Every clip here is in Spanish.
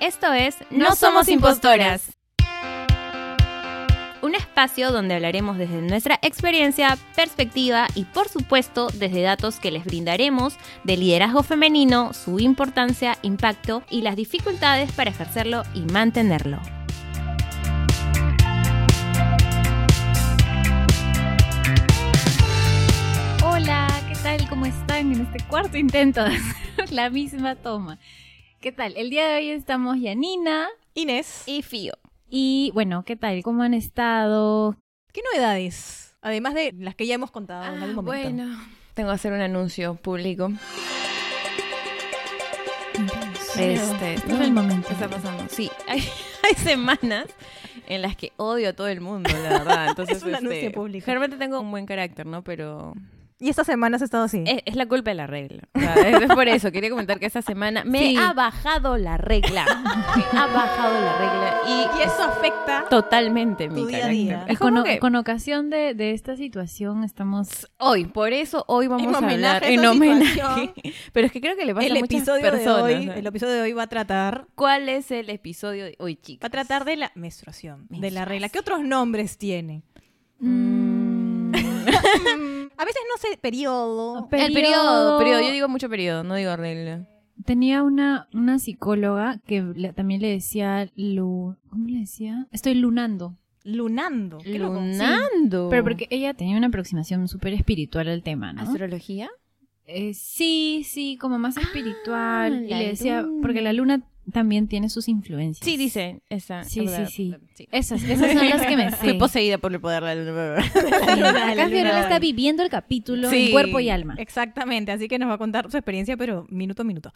Esto es No Somos Impostoras. Un espacio donde hablaremos desde nuestra experiencia, perspectiva y por supuesto desde datos que les brindaremos de liderazgo femenino, su importancia, impacto y las dificultades para ejercerlo y mantenerlo. Hola, ¿qué tal? ¿Cómo están en este cuarto intento de hacer la misma toma? ¿Qué tal? El día de hoy estamos Yanina Inés, y Fío. Y bueno, ¿qué tal? ¿Cómo han estado? ¿qué novedades? Además de las que ya hemos contado en Ah, algún momento. bueno, tengo que hacer un anuncio público. Este, Este es el momento. ¿Qué está pasando? Sí, hay, hay semanas en las que odio a todo el mundo, la verdad. Entonces, Es un este, anuncio público. Generalmente tengo un buen carácter, ¿no? Pero Y esta semana has estado así. es, es la culpa de la regla. O sea, es, es por eso. Quería comentar que esta semana me Sí. ha bajado la regla. Me ha bajado la regla. Y, y eso afecta. totalmente mi tu día a carácter. día. Es con, que ocasión de, de esta situación estamos... hoy, por eso hoy vamos En a hablar a en homenaje. Pero es que creo que le pasa El a muchas episodio personas. de hoy, ¿no? el episodio de hoy va a tratar ¿Cuál es el episodio de hoy, chicos? va a tratar de la menstruación, de la regla. ¿Qué otros nombres tiene? mm, A veces no sé, periodo. Pe- El periodo, periodo. Yo digo mucho periodo, no digo regla. Tenía una, una psicóloga que le- también le decía... Lu, ¿Cómo le decía? Estoy lunando. Lunando. Qué loco. Lunando. Pero porque ella tenía una aproximación súper espiritual al tema, ¿no? ¿Astrología? Eh, sí, sí, como más espiritual. y la le decía, luna. porque la luna también tiene sus influencias. Sí, dice esa. Sí, sí, sí. sí. Esas, esas son las que me sé. Fui poseída por el poder de la luna. Sí, La Acá. Fiorella está viviendo el capítulo Sí. en cuerpo y alma. Exactamente, así que nos va a contar su experiencia, pero minuto a minuto.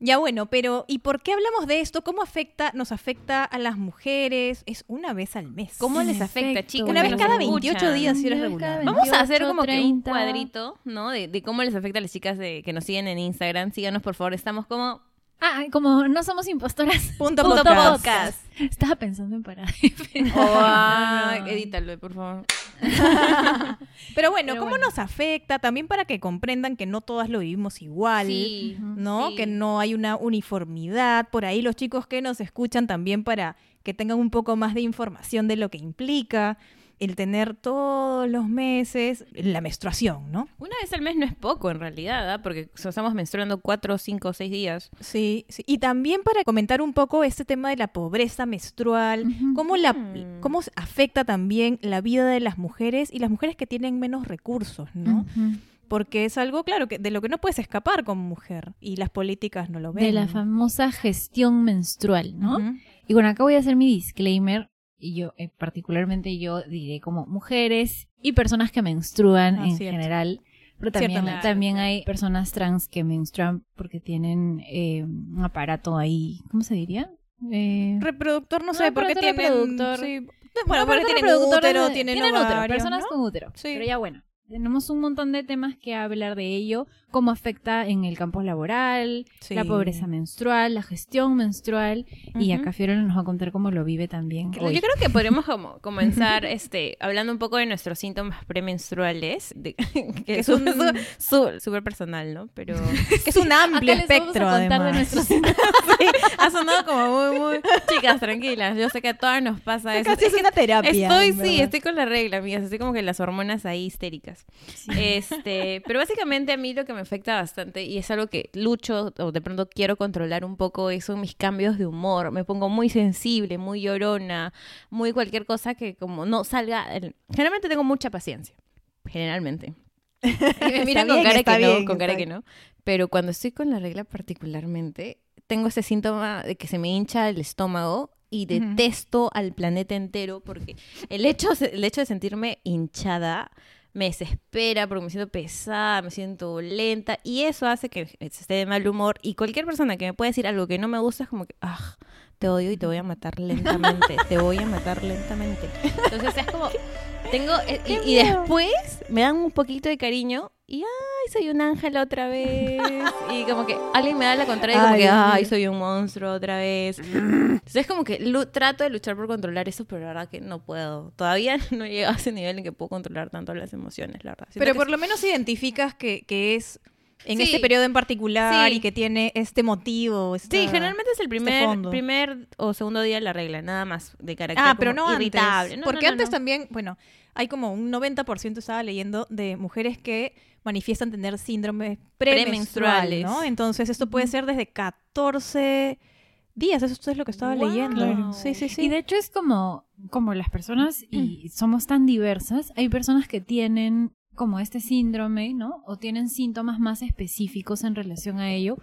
Ya bueno, pero ¿y por qué hablamos de esto? ¿Cómo afecta, nos afecta a las mujeres? Es una vez al mes. ¿Cómo les afecta, efecto. chicos? Una vez cada escuchan? 28 días si eres regular. Vamos a hacer 28, como que un 30. cuadrito, ¿no? De, de cómo les afecta a las chicas de, que nos siguen en Instagram. Síganos, por favor. Estamos como... Ah, como no somos impostoras. Punto Punto podcast. podcast. Estaba pensando en parar. O, ah, No. edítalo, por favor. Pero bueno, Pero ¿cómo bueno. nos afecta? También para que comprendan que no todas lo vivimos igual. Sí. ¿no? Sí. Que no hay una uniformidad. Por ahí los chicos que nos escuchan también para que tengan un poco más de información de lo que implica el tener todos los meses la menstruación, ¿no? Una vez al mes no es poco, en realidad, ¿ah? Porque estamos menstruando cuatro, cinco, seis días. Sí, sí. Y también para comentar un poco este tema de la pobreza menstrual, cómo, la, Mm. cómo afecta también la vida de las mujeres y las mujeres que tienen menos recursos, ¿no? Porque es algo, claro, que de lo que no puedes escapar como mujer y las políticas no lo ven. De la famosa gestión menstrual, ¿no? Y bueno, acá voy a hacer mi disclaimer. Y yo, eh, particularmente yo diré como mujeres y personas que menstruan Ah, en cierto. general. Pero también, también claro. hay personas trans que menstruan porque tienen eh, un aparato ahí, ¿cómo se diría? Eh, Reproductor, no No, sé, porque tienen... reproductor. sí. no, Bueno, porque tienen reproductor útero, de- tienen, útero, personas ¿no? con útero. Sí. Pero ya bueno, tenemos un montón de temas que hablar de ello, cómo afecta en el campo laboral, Sí. la pobreza menstrual, la gestión menstrual, y acá Fiorella nos va a contar cómo lo vive también. Yo creo que podríamos como comenzar este, hablando un poco de nuestros síntomas premenstruales, de- que es es un- súper personal, ¿no? Pero Que es un amplio Acá les vamos a espectro, contar de además. nuestros- sí, ha sonado como muy, muy... Chicas, tranquilas, yo sé que a todas nos pasa eso. Casi es una terapia. Estoy, sí, estoy con la regla, amigas. Estoy como que las hormonas ahí histéricas. Este, pero básicamente a mí lo que me afecta bastante y es algo que lucho o de pronto quiero controlar un poco son mis cambios de humor. Me pongo muy sensible, muy llorona, muy cualquier cosa que como no salga. Generalmente tengo mucha paciencia. Generalmente. Y me miran con cara que no, bien, con cara que no. Pero cuando estoy con la regla particularmente, tengo ese síntoma de que se me hincha el estómago y detesto al planeta entero porque el hecho, el hecho de sentirme hinchada me desespera porque me siento pesada, me siento lenta y eso hace que esté de mal humor y cualquier persona que me pueda decir algo que no me gusta es como que, ah, te odio y te voy a matar lentamente, te voy a matar lentamente. Entonces es como, tengo, eh, y, y después me dan un poquito de cariño y, ay, soy un ángel otra vez. Y como que alguien me da la contraria y como Ay, que, ay, soy un monstruo otra vez. Entonces es como que trato de luchar por controlar eso, pero la verdad que no puedo. Todavía no he llegado a ese nivel en que puedo controlar tanto las emociones, la verdad. Siento Pero por lo menos identificas que, que es en Sí. este periodo en particular Sí. y que tiene este motivo. esta- Sí, generalmente es el primer, fondo. primer o segundo día de la regla, nada más de carácter Ah, pero no irritable. antes. No, porque no, no, antes no. también, bueno, hay como un 90% estaba leyendo de mujeres que manifiestan tener síndromes premenstruales, Premenstruales. ¿no? Entonces esto puede ser desde 14 días, eso es lo que estaba Wow. leyendo. Sí, sí, sí. Y de hecho es como, como las personas, y somos tan diversas, hay personas que tienen como este síndrome, ¿no? O tienen síntomas más específicos en relación a ello,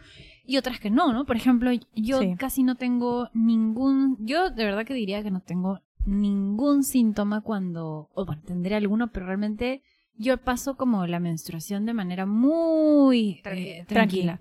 y otras que no, ¿no? Por ejemplo, yo Sí. casi no tengo ningún, yo de verdad que diría que no tengo ningún síntoma cuando, o bueno, tendré alguno, pero realmente yo paso como la menstruación de manera muy Tranquila. eh, tranquila.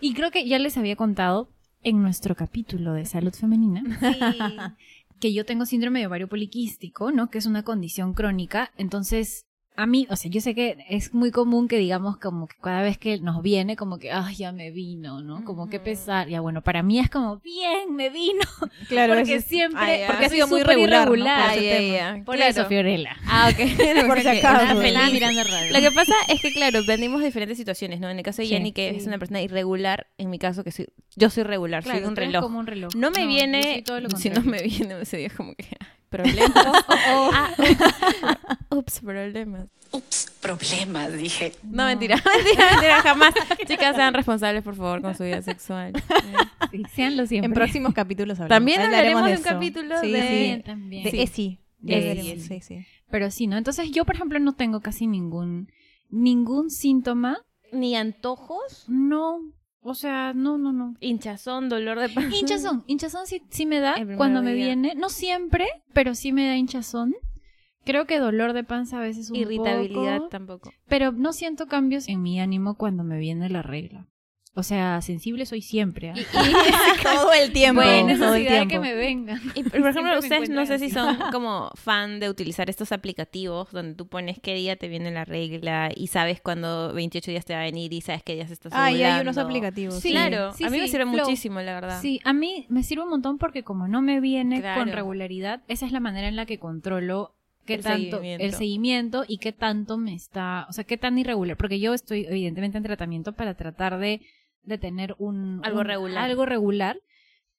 Y creo que ya les había contado en nuestro capítulo de salud femenina que yo tengo síndrome de ovario poliquístico, ¿no? Que es una condición crónica. Entonces, a mí, o sea, yo sé que es muy común que digamos como que cada vez que nos viene, como que, ay, ya me vino, ¿no? Como que pesar. Ya bueno, para mí es como, bien, me vino. claro, porque es- siempre, Ay, porque ha sido muy regular, irregular, ¿no? tema. ya. Por Claro. eso, Fiorella. Ah, ok. Por si acaso. Radio. Lo que pasa es que, claro, venimos de diferentes situaciones, ¿no? En el caso de Sí. Jenny, que es una persona irregular, en mi caso, que soy, yo soy regular, soy un reloj. como un reloj. No me viene, si no me viene ese día como que, problemas. Ah, ups, problemas. Ups, problemas, dije. No, mentira, mentira, mentira, jamás. Chicas, sean responsables, por favor, con su vida sexual. Sí, seanlo siempre. En próximos capítulos hablamos. También hablaremos de un eso. capítulo Sí, de- sí. También. De. ESI. De ESI. Sí, sí. Pero sí, ¿no? Entonces yo, por ejemplo, no tengo casi ningún, ningún síntoma. Ni antojos, No, o sea, no, no, no. hinchazón, dolor de panza. Hinchazón, hinchazón sí, sí me da cuando me viene. No siempre, pero sí me da hinchazón. Creo que dolor de panza a veces un Irritabilidad poco, tampoco. pero no siento cambios en mi ánimo cuando me viene la regla. O sea, sensible soy siempre. ¿ah? todo el tiempo. no hay todo el tiempo. que me vengan. Y, por ejemplo, Siempre ustedes no sé si son como fan de utilizar estos aplicativos donde tú pones qué día te viene la regla y sabes cuándo 28 días te va a venir y sabes qué días estás Ah, y hay unos aplicativos. Sí, Claro, sí, a mí me sirve Flow. muchísimo, la verdad. Sí, a mí me sirve un montón porque como no me viene Claro. con regularidad, esa es la manera en la que controlo qué El tanto seguimiento. el seguimiento y qué tanto me está, o sea, qué tan irregular, porque yo estoy evidentemente en tratamiento para tratar de, de tener un Algo un- regular. algo regular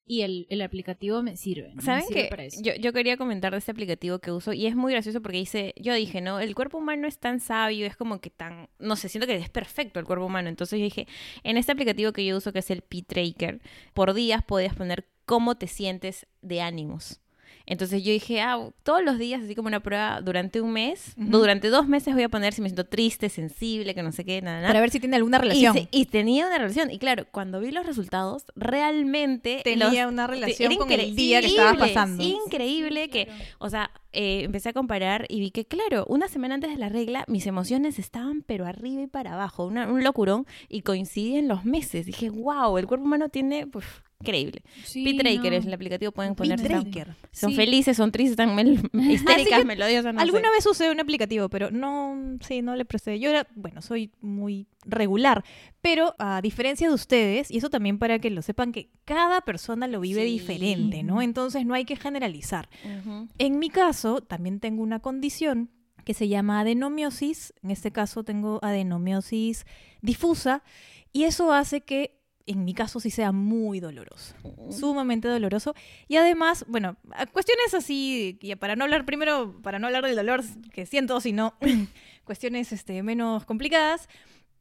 y el, el aplicativo me sirve. ¿Saben eso. yo, yo quería comentar de este aplicativo que uso y es muy gracioso porque dice, yo dije, ¿no? El cuerpo humano es tan sabio, es como que tan, no sé, siento que es perfecto el cuerpo humano. Entonces yo dije, en este aplicativo que yo uso que es el P-Tracker, por días podías poner cómo te sientes de ánimos. Entonces yo dije, ah, todos los días, así como una prueba, durante un mes, Ujú. no, durante dos meses voy a poner si me siento triste, sensible, que no sé qué, nada, nada. Para ver si tiene alguna Y, relación. se- y tenía una relación. Y claro, cuando vi los resultados, realmente Tenía los- una relación con el día que estaba increíble, pasando. Increíble que, o sea, eh, empecé a comparar y vi que, claro, una semana antes de la regla, mis emociones estaban pero arriba y para abajo, una- un locurón, y coincidían los meses. Dije, wow, el cuerpo humano tiene, pues, increíble. Sí, P-Tracker no. es el aplicativo, pueden poner. P-Tracker. Son Sí. felices, son tristes, están mel- histéricas, melodiosas, no Alguna sé. vez usé un aplicativo, pero no, sí, no le presté. Yo era, bueno, soy muy regular, pero a diferencia de ustedes, y eso también para que lo sepan, que cada persona lo vive Sí. diferente, ¿no? Entonces no hay que generalizar. En mi caso, también tengo una condición que se llama adenomiosis. En este caso tengo adenomiosis difusa y eso hace que en mi caso sí sea muy doloroso, sumamente doloroso. Y además, bueno, cuestiones así, y para no hablar primero, para no hablar del dolor que siento, sino cuestiones este, menos complicadas,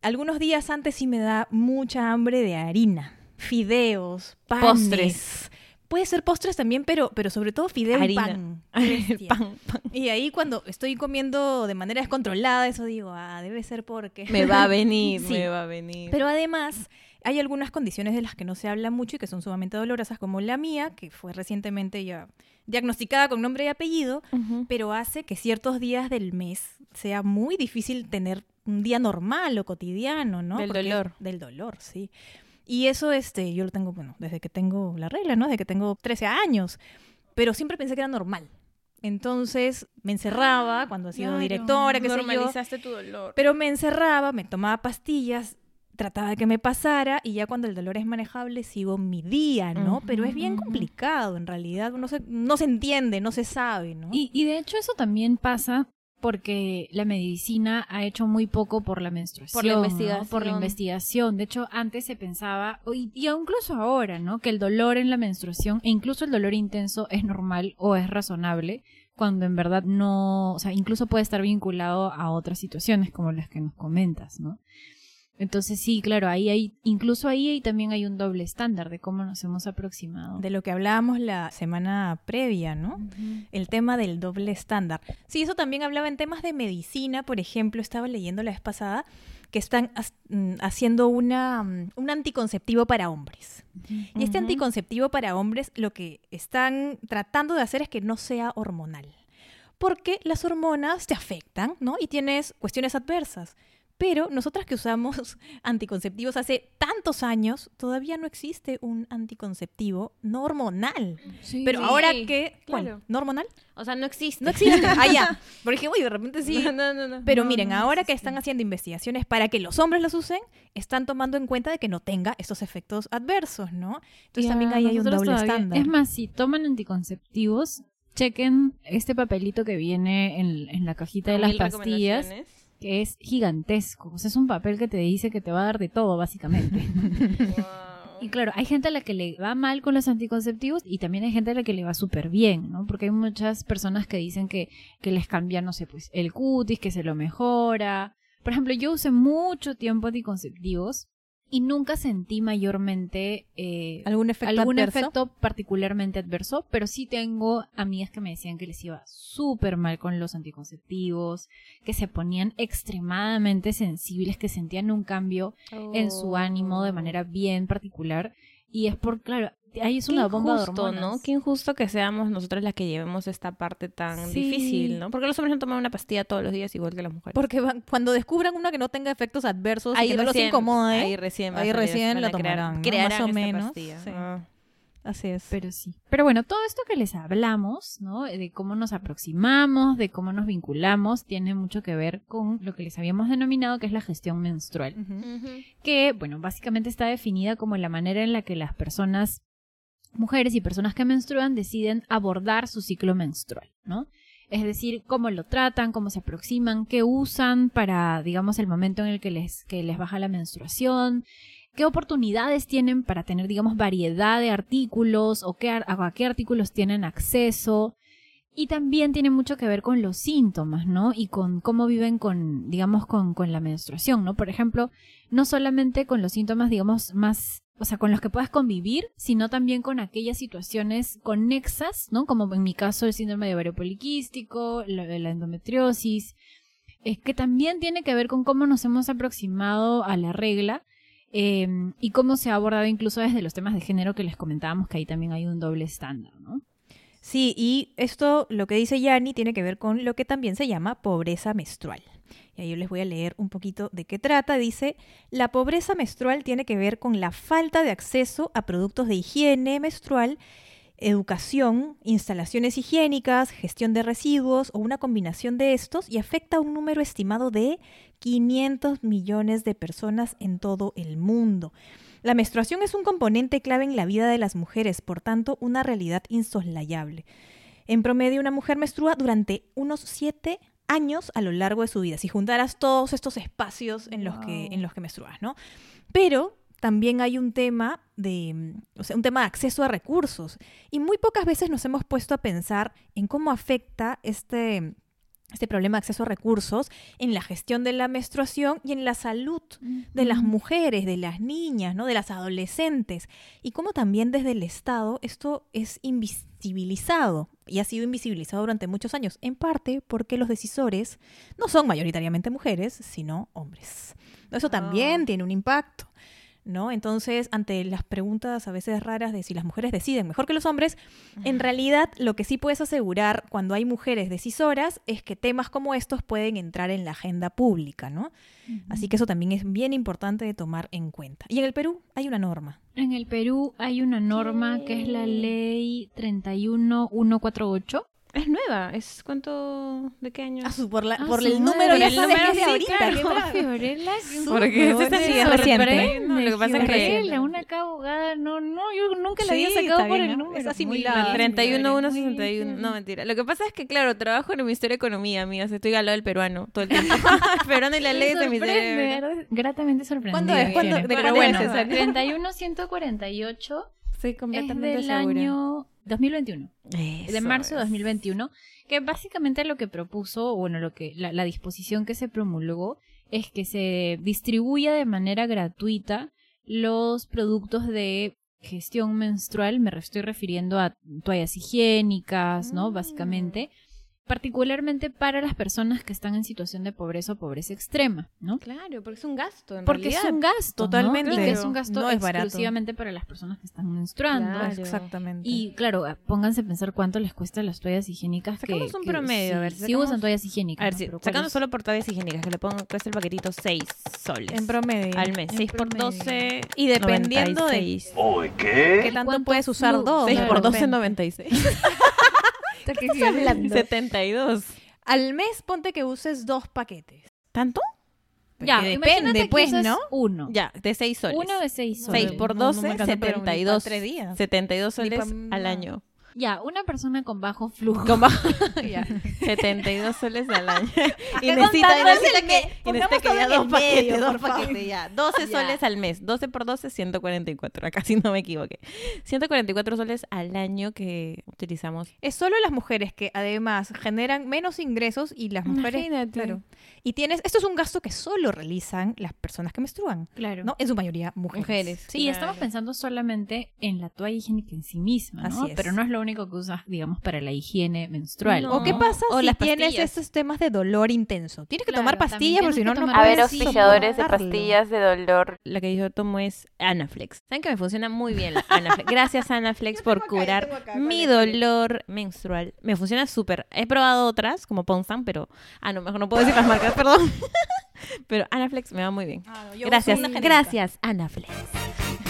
algunos días antes sí me da mucha hambre de harina, fideos, panes. Postres. Puede ser postres también, pero, pero sobre todo fideo y Harina. pan. El Bestia. pan, pan. Y ahí cuando estoy comiendo de manera descontrolada, eso digo, ah, debe ser porque... Me va a venir, Sí. me va a venir. Pero además, hay algunas condiciones de las que no se habla mucho y que son sumamente dolorosas, como la mía, que fue recientemente ya diagnosticada con nombre y apellido, Ujú. pero hace que ciertos días del mes sea muy difícil tener un día normal o cotidiano, ¿no? Del Porque- dolor. Del dolor, sí. Y eso, este, yo lo tengo, bueno, desde que tengo la regla, ¿no? Desde que tengo 13 años. Pero siempre pensé que era normal. Entonces me encerraba cuando he sido Claro. directora, qué sé yo. Normalizaste tu dolor. Pero me encerraba, me tomaba pastillas, trataba de que me pasara y ya cuando el dolor es manejable sigo mi día, ¿no? Pero es bien complicado en realidad, no se, no se entiende, no se sabe, ¿no? Y, y de hecho eso también pasa porque la medicina ha hecho muy poco por la menstruación, Por la ¿no? investigación. por la investigación. De hecho, antes se pensaba, y, y incluso ahora, ¿no? Que el dolor en la menstruación e incluso el dolor intenso es normal o es razonable, cuando en verdad no, o sea, incluso puede estar vinculado a otras situaciones como las que nos comentas, ¿no? Entonces sí, claro, ahí hay, incluso ahí también hay un doble estándar de cómo nos hemos aproximado. De lo que hablábamos la semana previa, ¿no? El tema del doble estándar. Sí, eso también hablaba en temas de medicina, por ejemplo, estaba leyendo la vez pasada que están mm, haciendo una, mm, un anticonceptivo para hombres. Y este anticonceptivo para hombres lo que están tratando de hacer es que no sea hormonal. Porque las hormonas te afectan, ¿no? Y tienes cuestiones adversas. Pero nosotras que usamos anticonceptivos hace tantos años, todavía no existe un anticonceptivo no hormonal. Sí. Pero Sí, ahora que... ¿cuál? claro. ¿No hormonal? O sea, no existe. No existe. Ah, ya. Porque uy, de repente sí. No, no, no, no. Pero No, miren, no ahora que están haciendo investigaciones para que los hombres los usen, están tomando en cuenta de que no tenga estos efectos adversos, ¿no? Entonces Ya, también ahí hay un doble todavía- estándar. Es más, si toman anticonceptivos, chequen este papelito que viene en, en la cajita de las pastillas, recomendaciones. Que es gigantesco. O sea, es un papel que te dice que te va a dar de todo, básicamente. Y claro, hay gente a la que le va mal con los anticonceptivos y también hay gente a la que le va súper bien, ¿no? Porque hay muchas personas que dicen que, que les cambia, no sé, pues el cutis, que se lo mejora. Por ejemplo, yo usé mucho tiempo anticonceptivos y nunca sentí mayormente eh, ¿Algún efecto algún adverso? efecto particularmente adverso, pero sí tengo amigas que me decían que les iba súper mal con los anticonceptivos, que se ponían extremadamente sensibles, que sentían un cambio en su ánimo de manera bien particular. Y es por, claro, ahí es Qué una bomba de injusto, hormonas. ¿no? Qué injusto que seamos nosotras las que llevemos esta parte tan Sí. difícil, ¿no? Porque los hombres no toman una pastilla todos los días igual que las mujeres. Porque van- cuando descubran una que no tenga efectos adversos y ahí que no los recién, incomode, ahí recién, ahí recién la crear- tomarán, ¿no? crearán Más o menos, sí. Ah. así es. Pero sí. Pero bueno, todo esto que les hablamos, ¿no? De cómo nos aproximamos, de cómo nos vinculamos, tiene mucho que ver con lo que les habíamos denominado que es la gestión menstrual. Que, bueno, básicamente está definida como la manera en la que las personas, mujeres y personas que menstruan, deciden abordar su ciclo menstrual, ¿no? Es decir, cómo lo tratan, cómo se aproximan, qué usan para, digamos, el momento en el que les, que les baja la menstruación, qué oportunidades tienen para tener, digamos, variedad de artículos o qué, a qué artículos tienen acceso. Y también tiene mucho que ver con los síntomas, ¿no? Y con cómo viven con, digamos, con, con la menstruación, ¿no? Por ejemplo, no solamente con los síntomas, digamos, más, o sea, con los que puedas convivir, sino también con aquellas situaciones conexas, ¿no? Como en mi caso el síndrome de ovario poliquístico, la, endometriosis, eh, que también tiene que ver con cómo nos hemos aproximado a la regla eh, y cómo se ha abordado incluso desde los temas de género que les comentábamos, que ahí también hay un doble estándar, ¿no? Sí, y esto, lo que dice Yani, tiene que ver con lo que también se llama pobreza menstrual. Y ahí yo les voy a leer un poquito de qué trata. Dice, la pobreza menstrual tiene que ver con la falta de acceso a productos de higiene menstrual, educación, instalaciones higiénicas, gestión de residuos o una combinación de estos y afecta a un número estimado de 500 millones de personas en todo el mundo. La menstruación es un componente clave en la vida de las mujeres, por tanto, una realidad insoslayable. En promedio, una mujer menstrua durante unos siete años a lo largo de su vida, si juntaras todos estos espacios en los que, en los que menstruas, ¿no? Pero también hay un tema de, o sea, un tema de acceso a recursos. Y muy pocas veces nos hemos puesto a pensar en cómo afecta este, este problema de acceso a recursos en la gestión de la menstruación y en la salud de las mujeres, de las niñas, ¿no? de las adolescentes, y cómo también desde el Estado esto es invisibilizado y ha sido invisibilizado durante muchos años, en parte porque los decisores no son mayoritariamente mujeres, sino hombres. Eso también Ah. tiene un impacto. ¿No? Entonces, ante las preguntas a veces raras de si las mujeres deciden mejor que los hombres, en realidad lo que sí puedes asegurar cuando hay mujeres decisoras es que temas como estos pueden entrar en la agenda pública, ¿no? Así que eso también es bien importante de tomar en cuenta. Y en el Perú hay una norma. En el Perú hay una norma que es la ley 31148. Es nueva. ¿Es cuánto? ¿De qué año? Ah, su- por la- Ah, por el número ya el sabes número que es de sí, ahorita. claro. qué. Fiorella, Porque me sí es reciente. No, lo que pasa es que- una acá abogada, no, no, yo nunca la había Sí, sacado está por bien, el número. Es Muy asimilable. bien, 31, 1, muy 61. bien. No, mentira. Lo que pasa es que, claro, trabajo en el Ministerio de Economía, amigas. Estoy al lado del peruano todo el tiempo. el peruano y la ley de mi cerebro. Gratamente sorprendida. ¿Cuándo es? ¿Cuándo? Eugenia. ¿De Pero cuándo bueno, es esa? 31 148 Estoy es completamente del segura. año 2021. de marzo de es. 2021, que básicamente lo que propuso, bueno, lo que la, la disposición que se promulgó es que se distribuya de manera gratuita los productos de gestión menstrual, me estoy refiriendo a toallas higiénicas, ¿no? Mm. Básicamente, particularmente para las personas que están en situación de pobreza o pobreza extrema, ¿no? Claro, porque es un gasto, en Porque es realidad. un gasto, ¿no? Totalmente. Y que es un gasto No es barato. exclusivamente para las personas que están menstruando. Claro. Exactamente. Y claro, pónganse a pensar cuánto les cuesta las toallas higiénicas. Sacamos que, un que promedio, a ver, sí, si sí sacamos- usan toallas higiénicas. A ver, ¿no? sí, Pero sacando ¿cuáles- solo por toallas higiénicas, que le pongo, cuesta el paquetito 6 soles. en promedio. al mes. En 6 por promedio. 12. Y dependiendo de 96. Uy, ¿Qué ¿qué? tanto ¿Cuánto puedes usar flu? dos? 6 Claro. por 12, Depende. 96. ¿Qué estás hablando? 72. Al mes ponte que uses dos paquetes. ¿Tanto? Ya, Porque depende, que pues, ¿no? Uno. Ya, de 6 soles. Uno de seis soles. 6 por No, no 12, me alcanza, pero ni pa' 72. tres días. 72 Ni pa' soles al año. Ya, una persona con bajo flujo. Con bajo- ya, 72 soles al año. y necesita, es necesita que, y necesita que ya dos paquetes, medio, dos por favor. paquetes, ya. 12 Ya. soles al mes. 12 por 12, 144. Acá sí no me equivoqué. 144 soles al año que utilizamos. Es solo las mujeres que además generan menos ingresos y las mujeres. Imagínate. Claro. Y tienes. Esto es un gasto que solo realizan las personas que menstruan. Claro. ¿No? En su mayoría mujeres. Mujeres. Sí. y estamos pensando solamente en la toalla higiénica en sí misma, ¿no? Así es. Pero no es lo único que usas, digamos, para la higiene menstrual. No. ¿O qué pasa O si las tienes esos temas de dolor intenso? Tienes que Claro, tomar pastillas porque si no, no A ver, auspiciadores de pastillas de dolor. La que yo tomo es Anaflex. ¿Saben que me funciona muy bien la Anaflex? Gracias Anaflex por curar mi dolor menstrual. Me funciona súper. He probado otras, como Ponsam, pero... Ah, no, mejor no puedo decir las marcas, perdón. pero Anaflex me va muy bien. Ah, Gracias, gracias Anaflex.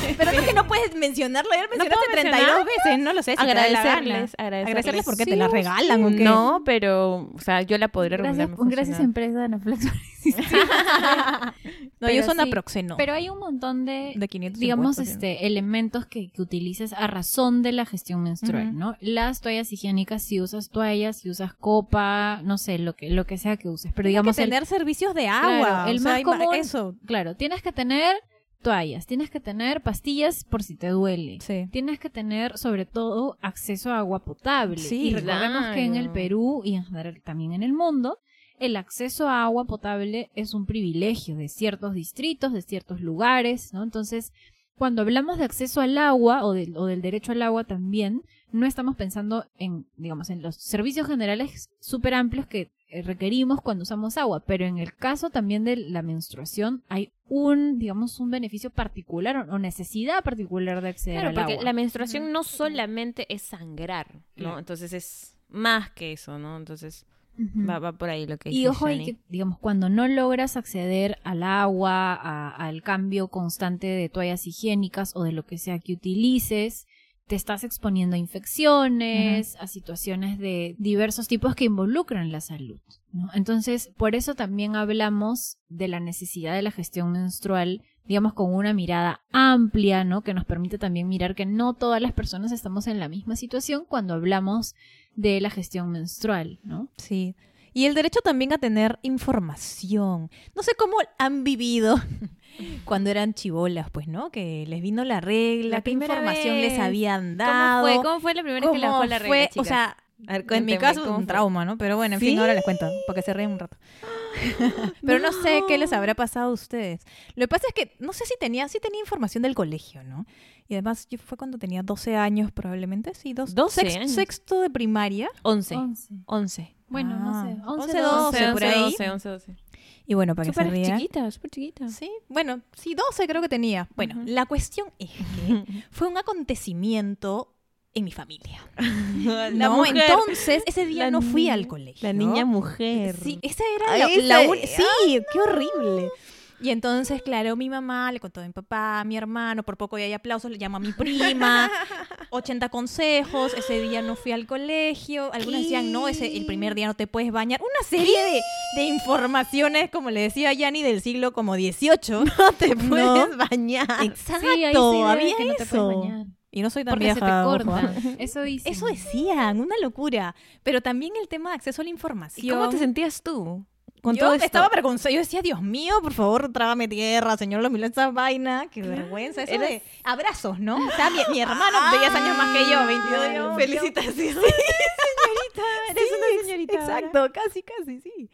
Pero es que no puedes mencionarlo. Ya lo puedo mencionaste 32 mencionar? veces. No lo sé. Si. Agradecerles, agradecerles. Agradecerles porque Sí, te la regalan o qué. No, pero, o sea, yo la podría Gracias, recomendar. me gracias empresa de Anaflex. No, Pero yo uso sí, naproxeno. Pero hay un montón de, de 500 digamos, este, elementos que, que utilices a razón de la gestión menstrual. ¿no? Las toallas higiénicas, si usas toallas, si usas copa, no sé, lo que, lo que sea que uses. Pero Tienes digamos, que el- tener servicios de agua. Claro, el o sea, más ima- común- Eso. claro, tienes que tener toallas, tienes que tener pastillas por si te duele. Sí. Tienes que tener, sobre todo, acceso a agua potable. Sí, y recordemos que en el. Perú y en general también en el mundo, el acceso a agua potable es un privilegio de ciertos distritos, de ciertos lugares, ¿no? Entonces, cuando hablamos de acceso al agua o, del- o del derecho al agua también, no estamos pensando en, digamos, en los servicios generales súper amplios que eh, requerimos cuando usamos agua, pero en el caso también de la menstruación hay un, digamos, un beneficio particular o, necesidad particular de acceder Claro, al porque agua. la menstruación no solamente es sangrar, ¿no? Claro. Entonces es más que eso, ¿no? Entonces va, va por ahí lo que Y dice ojo ahí Shani. que, digamos, cuando no logras acceder al agua, a- al cambio constante de toallas higiénicas o de lo que sea que utilices, te estás exponiendo a infecciones, a situaciones de diversos tipos que involucran la salud. ¿no? Entonces, por eso también hablamos de la necesidad de la gestión menstrual, digamos, con una mirada amplia, ¿no? Que nos permite también mirar que no todas las personas estamos en la misma situación cuando hablamos de la gestión menstrual, ¿no? Sí. Y el derecho también a tener información. No sé cómo han vivido cuando eran chivolas, pues, ¿no? Que les vino la regla, La qué información vez. les habían ¿Cómo dado. fue? ¿Cómo fue la primera vez que le cómo bajó la regla, fue, chicas? O sea, A ver, en mi caso ¿cómo un fue? trauma, ¿no? Pero bueno, en fin, ¿Sí? ahora les cuento, porque se ríen un rato. Pero no. sé qué les habrá pasado a ustedes. Lo que pasa es que no sé si tenía, sí tenía información del colegio, ¿no? Y además yo fue cuando tenía 12 años probablemente, sí, dos, 12 sex- años. sexto de primaria. 11. Once. 11. Bueno, Ah, no sé. 11, 11, 12, por ahí. 11, 11, 12. Y bueno, para que se rían. chiquita, súper chiquita. Sí, bueno, sí, 12 creo que tenía. Bueno, Ujú. la cuestión es que fue un acontecimiento en mi familia. La no, mujer. entonces ese día La no fui niña- al colegio. La niña mujer. Sí, esa era Ay, la, esa- la un- Sí, qué horrible. Y entonces, claro, mi mamá le contó a mi papá, a mi hermano, por poco y hay aplausos, le llama a mi prima, 80 consejos, ese día no fui al colegio, algunos decían, no, ese, el primer día no te puedes bañar, una serie de, de informaciones, como le decía Yanni, del siglo como 18. No te No. puedes bañar. Exacto, Sí, ahí sí ve había que no te puedes eso. bañar. Y no soy tan Porque se te ojo, corta. Eso dicen. Eso decían, una locura. Pero también el tema de acceso a la ¿Y información. cómo te sentías tú con yo todo esto? estaba avergonzada. Yo decía, Dios mío, por favor, trágame tierra, señor Lomilo, esa vaina. Qué vergüenza. Eso Eres- de abrazos, ¿no? O sea, mi, mi hermano, 10 años más que yo, 22 años. Felicitaciones. Eres una señorita. Exacto, casi, casi, sí.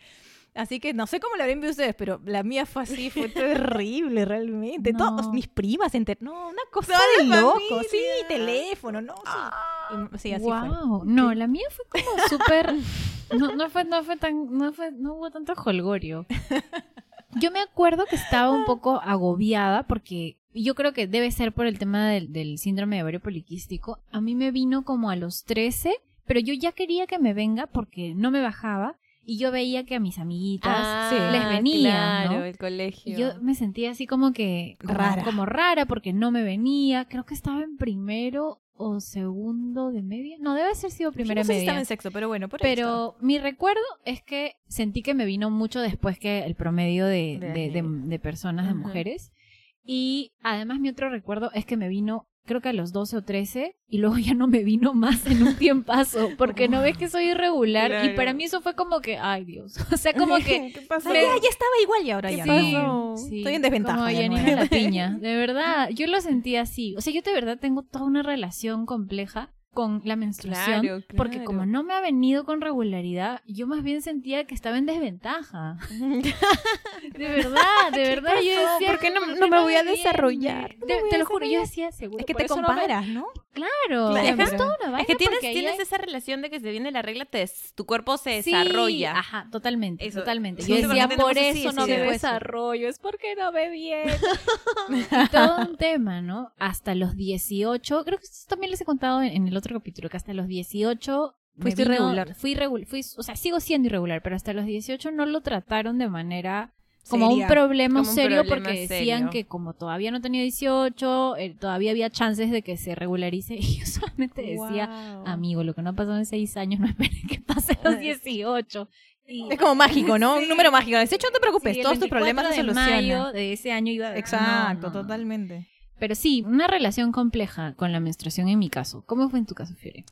Así que no sé cómo la habrán visto ustedes, pero la mía fue así, fue terrible realmente. No. Todos mis primas enter- No, una cosa de loco. familia. Sí, teléfono, no, sí. Y- sí, así fue. wow. No, la mía fue como súper. No, no fue, no fue tan, no fue, no hubo tanto holgorio. Yo me acuerdo que estaba un poco agobiada porque yo creo que debe ser por el tema del, del síndrome de ovario poliquístico. A mí me vino como a los 13, pero yo ya quería que me venga porque no me bajaba y yo veía que a mis amiguitas Ah, les venía, claro, ¿no? el colegio. Y yo me sentía así como que como Rara. como rara porque no me venía. Creo que estaba en primero o segundo de media. No, debe haber sido primero no sé de si estaba media. en sexo, pero bueno, por ahí Pero mi recuerdo es que sentí que me vino mucho después que el promedio de, De de, de- niños. de personas, de mujeres. Y además mi otro recuerdo es que me vino, creo que a los 12 o 13, y luego ya no me vino más en un tiempazo, porque no ves que soy irregular. Y para mí eso fue como que, ay Dios. O sea, como que... ¿Qué pasó? Ya, ya estaba igual y ahora ¿Qué ya. pasó? no. Sí, Estoy en desventaja Como de la piña. De verdad, yo lo sentí así. O sea, yo de verdad tengo toda una relación compleja con la menstruación. Claro, Porque claro. como no me ha venido con regularidad, yo más bien sentía que estaba en desventaja. De verdad, de verdad. Yo decía, ¿Por qué no- ¿por no me voy a desarrollar? No Te, voy te a lo juro, yo decía, seguro. Es que te comparas, ¿no? Claro. Claro. Es toda una Es vaina que tienes, porque tienes hay- esa relación de que se viene la regla, te des- tu cuerpo se Sí, desarrolla. Ajá, totalmente, Eso. totalmente. Yo sí, decía, porque por eso sí, no me desarrollo, es porque no ve bien. todo un tema, ¿no? Hasta los 18, creo que esto también les he contado en, en el otro capítulo, que hasta los 18 me Fuiste vino- irregular. Fui irregular, fui, o sea, sigo siendo irregular, pero hasta los 18 no lo trataron de manera como un problema Como un serio problema porque serio. decían que como todavía no tenía 18, eh, todavía había chances de que se regularice y yo solamente decía, Wow. amigo, lo que no ha pasado en 6 años no esperen que pase a los 18. Y Es como mágico, ¿no? Sí. Un número mágico. De hecho, no te preocupes, Sí, todos tus problemas se 24 de solucionan. mayo de ese año iba Exacto, no, no. totalmente. Pero sí, una relación compleja con la menstruación en mi caso. ¿Cómo fue en tu caso, Fiore?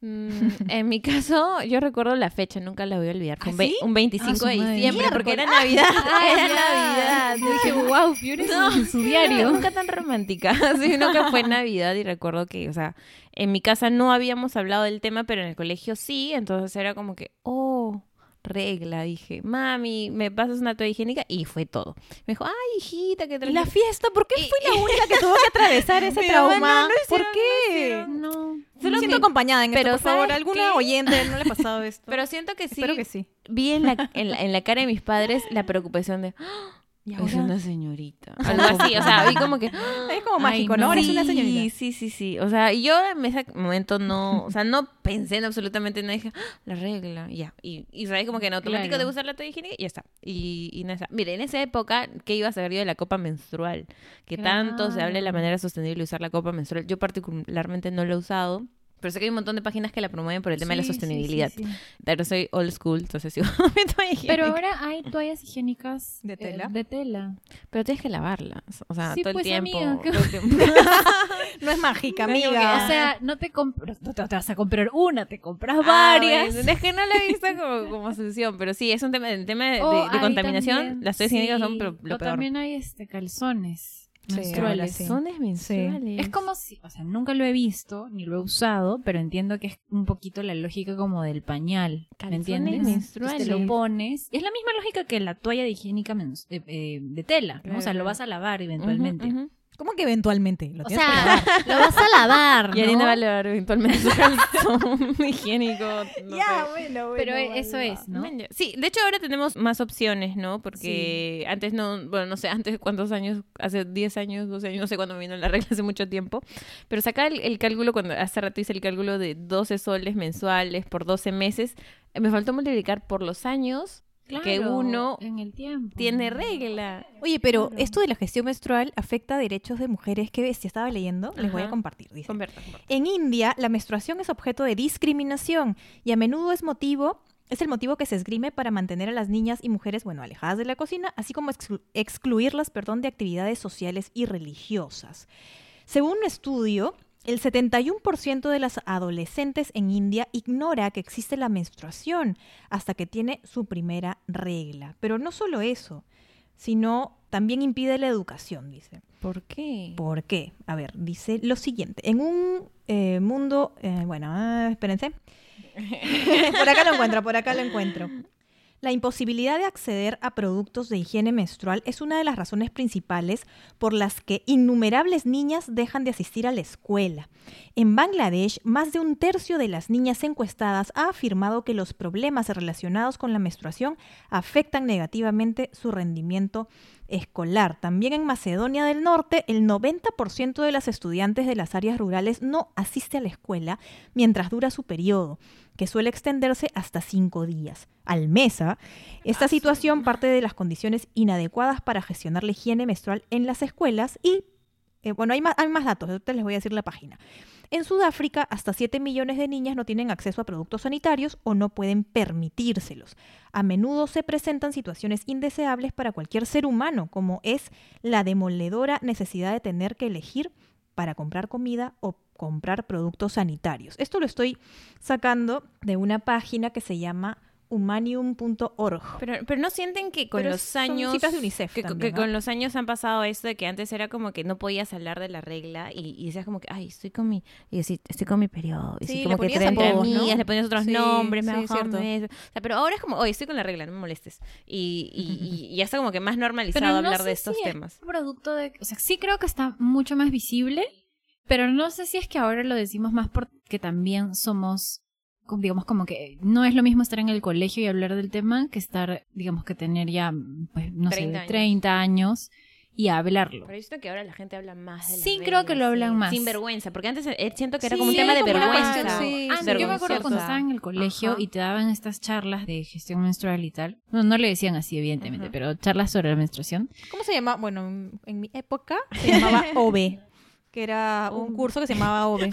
Mm, en mi caso, yo recuerdo la fecha, nunca la voy a olvidar. Fue ¿Ah, un, ve- sí? un 25 Ah, su de diciembre, porque era. Navidad. era. Navidad. Yo dije, wow, Fiore No, en su diario. Nunca tan romántica, sino que fue Navidad y recuerdo que, o sea, en mi casa no habíamos hablado del tema, pero en el colegio sí, entonces era como que, oh, regla, dije, mami, me pasas una toalla higiénica y fue todo. Me dijo, ay, hijita, que La fiesta, ¿por qué Y- fui la única que tuvo que atravesar ese mamá trauma? no, ¿Por qué? No. Solo siento acompañada en pero esto, por favor. ¿sabes ¿Alguna qué? oyente no le ha pasado esto? Pero siento que sí, Espero que sí. vi en la, en, la, en la cara de mis padres la preocupación de, "Ah, ¿Y es una señorita. Algo así, o sea, vi como que... "Ah, Es como Ay, mágico, ¿no? no. Ahora es una señorita. Sí, sí, sí. O sea, y yo en ese momento no, o sea, no pensé en absolutamente nada. Dije, "Ah, la regla, ya. Y, y sabes, como que en automático Claro. debo usar la toalla higiénica y ya está. Y, y nada. Mire, en esa época, ¿qué iba a saber yo de la copa menstrual? Que tanto se habla de la manera sostenible de usar la copa menstrual. Yo particularmente no lo he usado. Pero sé que hay un montón de páginas que la promueven por el tema de la sostenibilidad. sí, sí. Pero soy old school, entonces sigo mi toalla higiénica. Pero ahora hay toallas higiénicas ¿De eh, tela? de tela. Pero tienes que lavarlas. O sea, Sí, todo pues, el tiempo. amiga, ¿qué- todo el tiempo. No es mágica, amiga. O sea, no te, no te, vas a comprar una, te compras Ah, varias. es que no la he visto como, como solución, pero sí, es un tema, el tema de, O de- de hay contaminación, también- las toallas higiénicas son lo o peor. también hay este calzones menstruales. sí. Calzones menstruales. Es como si, o sea, nunca lo he visto ni lo he usado, pero entiendo que es un poquito la lógica como del pañal, ¿me entiendes? Entonces menstruales. te lo pones. Es la misma lógica que la toalla de higiénica mens- eh, eh, de tela, ¿no? O sea, lo vas a lavar eventualmente. Ujú. ¿Cómo que eventualmente? Lo O que sea, lo vas a lavar, Y Arina ¿no? va a lavar eventualmente su calzón higiénico. no sé. bueno, Pero eso es, ¿no? Ya. Sí, de hecho ahora tenemos más opciones, ¿no? Porque antes no, bueno, no sé, antes cuántos años, hace 10 años, 12 años, no sé cuándo me vino la regla, hace mucho tiempo. Pero sacar el, el cálculo, cuando hace rato hice el cálculo de 12 soles mensuales por 12 meses, eh, me faltó multiplicar por los años que uno en el tiempo. tiene regla. Oye, pero Claro. esto de la gestión menstrual afecta a derechos de mujeres que, si estaba leyendo, les voy a compartir. Dice. Converta, converta. En India, la menstruación es objeto de discriminación y a menudo es motivo es el motivo que se esgrime para mantener a las niñas y mujeres, bueno, alejadas de la cocina, así como exclu- excluirlas, perdón, de actividades sociales y religiosas. Según un estudio, El 71% de las adolescentes en India ignora que existe la menstruación hasta que tiene su primera regla. Pero no solo eso, sino también impide la educación, dice. ¿Por qué? ¿Por qué? A ver, dice lo siguiente. En un eh, mundo... eh, bueno, ah, espérense. por acá lo encuentro, por acá lo encuentro. La imposibilidad de acceder a productos de higiene menstrual es una de las razones principales por las que innumerables niñas dejan de asistir a la escuela. En Bangladesh, más de un tercio de las niñas encuestadas ha afirmado que los problemas relacionados con la menstruación afectan negativamente su rendimiento escolar. También en Macedonia del Norte, el 90% de las estudiantes de las áreas rurales no asiste a la escuela mientras dura su periodo, que suele extenderse hasta cinco días al mes. ¿ah? Esta situación parte de las condiciones inadecuadas para gestionar la higiene menstrual en las escuelas y, eh, bueno, hay más, hay más datos, ahorita les voy a decir la página. En Sudáfrica, hasta 7 millones de niñas no tienen acceso a productos sanitarios o no pueden permitírselos. A menudo se presentan situaciones indeseables para cualquier ser humano, como es la demoledora necesidad de tener que elegir para comprar comida o comprar productos sanitarios. Esto lo estoy sacando de una página que se llama humanium.org. Pero, pero no sienten que con Pero los son años cifras de UNICEF que, también, que ¿no? con los años han pasado esto de que antes era como que no podías hablar de la regla y, y decías como que ay estoy con mi y decís, estoy con mi periodo y Sí, así le como que ponías te entre apodos, ¿no? amigas le ponías otros Sí, nombres me sí, cierto. mes. o sea pero ahora es como oye estoy con la regla no me molestes y, y, y- y ya está como que más normalizado Pero no hablar sé de estos si es temas producto de... O sea, sí creo que está mucho más visible, pero no sé si es que ahora lo decimos más porque también somos, digamos, como que no es lo mismo estar en el colegio y hablar del tema que estar, digamos, que tener ya, pues, no 30 sé, años. 30 años y hablarlo. pero yo siento que ahora la gente habla más de Sí, creo que lo hablan más. sin vergüenza porque antes eh, siento que era Sí, como un tema de vergüenza cuestión, sí, Ah, sí, yo me acuerdo cuando estaba en el colegio Ajá. y te daban estas charlas de gestión menstrual y tal. No, no le decían así, evidentemente, Ajá. pero charlas sobre la menstruación. ¿Cómo se llama? Bueno, en, en mi época se llamaba OB, que era un curso que se llamaba OB.